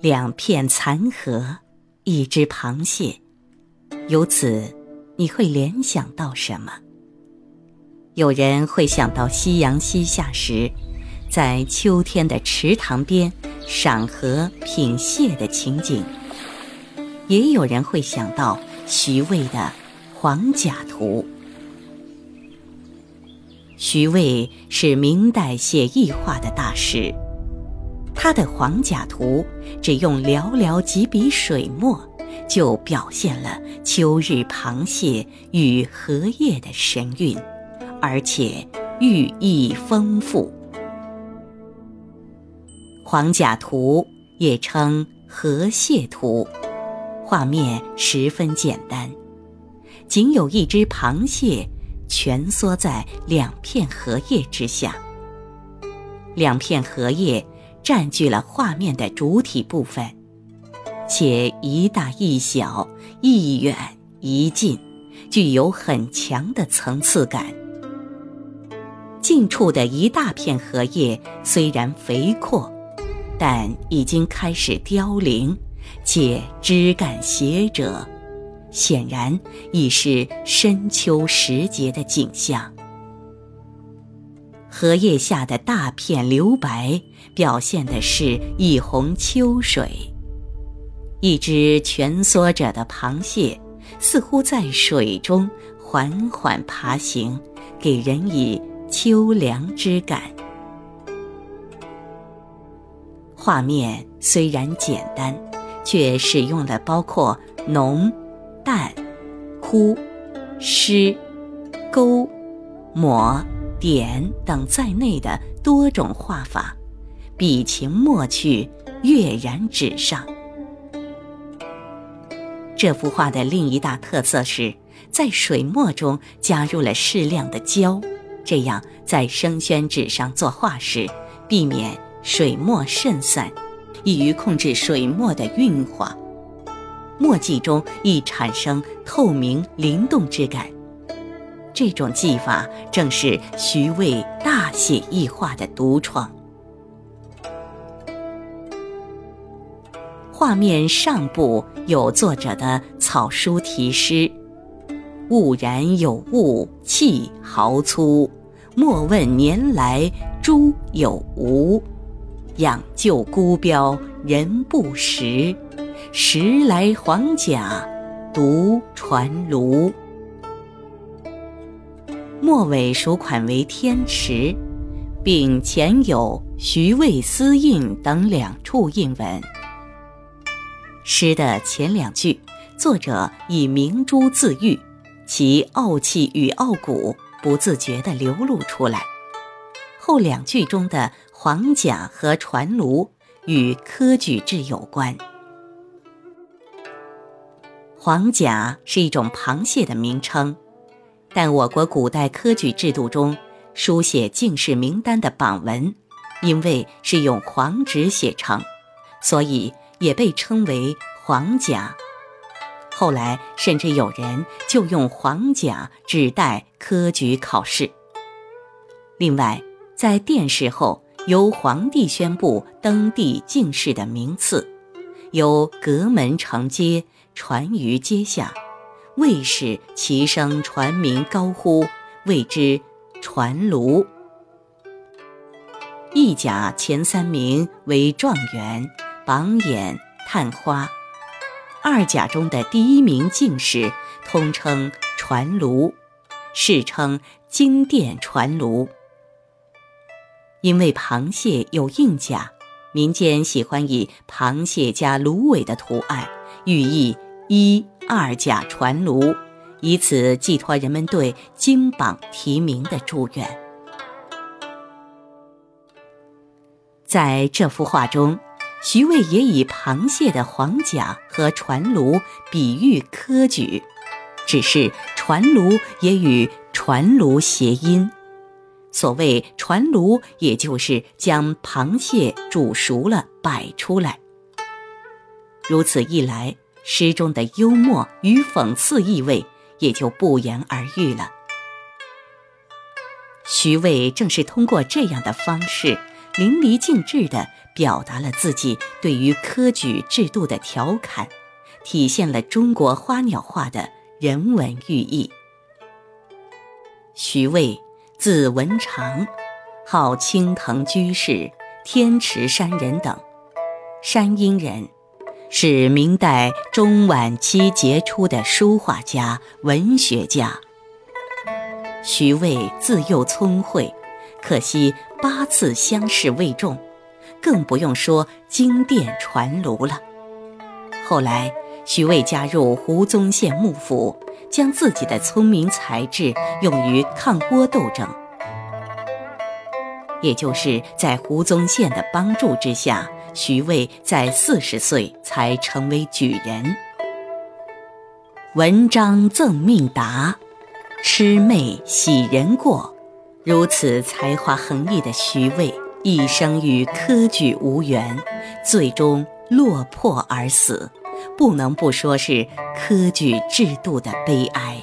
两片残荷，一只螃蟹，由此你会联想到什么？有人会想到夕阳西下时，在秋天的池塘边赏荷品蟹的情景；也有人会想到徐渭的《黄甲图》。徐渭是明代写意画的大师，他的《黄甲图》只用寥寥几笔水墨，就表现了秋日螃蟹与荷叶的神韵，而且寓意丰富。《黄甲图》也称《荷蟹图》，画面十分简单，仅有一只螃蟹。蜷缩在两片荷叶之下，两片荷叶占据了画面的主体部分，且一大一小，一远一近，具有很强的层次感。近处的一大片荷叶虽然肥阔，但已经开始凋零，且枝干斜折。显然已是深秋时节的景象。荷叶下的大片留白，表现的是一泓秋水。一只蜷缩着的螃蟹，似乎在水中缓缓爬行，给人以秋凉之感。画面虽然简单，却使用了包括浓。淡、枯、湿、勾、抹、点等在内的多种画法，笔情墨趣跃然纸上。这幅画的另一大特色是在水墨中加入了适量的胶，这样在生宣纸上作画时，避免水墨渗散，易于控制水墨的晕化。墨迹中易产生透明灵动之感，这种技法正是徐渭大写意画的独创。画面上部有作者的草书题诗：“物然有物，气豪粗。莫问年来诸有无。养就孤标人不识。”时来黄甲独传卢。末尾署款为天池，并前有徐渭私印等两处印文。诗的前两句，作者以明珠自喻，其傲气与傲骨不自觉地流露出来。后两句中的黄甲和传卢与科举制有关。黄甲是一种螃蟹的名称，但我国古代科举制度中书写进士名单的榜文，因为是用黄纸写成，所以也被称为黄甲。后来甚至有人就用黄甲指代科举考试。另外，在殿试后，由皇帝宣布登第进士的名次，由阁门承接。传于阶下，卫士齐声传名高呼，谓之传卢。一甲前三名为状元、榜眼、探花；二甲中的第一名进士通称传卢，世称金殿传卢。因为螃蟹有硬甲，民间喜欢以螃蟹加芦苇的图案。寓意一二甲传卢，以此寄托人们对金榜题名的祝愿。在这幅画中，徐渭也以螃蟹的黄甲和传卢比喻科举，只是传卢也与传炉谐音。所谓传炉，也就是将螃蟹煮熟了摆出来。如此一来，诗中的幽默与讽刺意味也就不言而喻了。徐渭正是通过这样的方式，淋漓尽致地表达了自己对于科举制度的调侃，体现了中国花鸟画的人文寓意。徐渭，字文长，号青藤居士、天池山人等，山阴人，是明代中晚期杰出的书画家、文学家。徐渭自幼聪慧，可惜八次乡试未中，更不用说经殿传炉了。后来，徐渭加入胡宗宪幕府，将自己的聪明才智用于抗倭斗争。也就是在胡宗宪的帮助之下，徐渭在四十岁才成为举人。文章赠命达。魑魅喜人过，如此才华横溢的徐渭，一生与科举无缘，最终落魄而死，不能不说是科举制度的悲哀。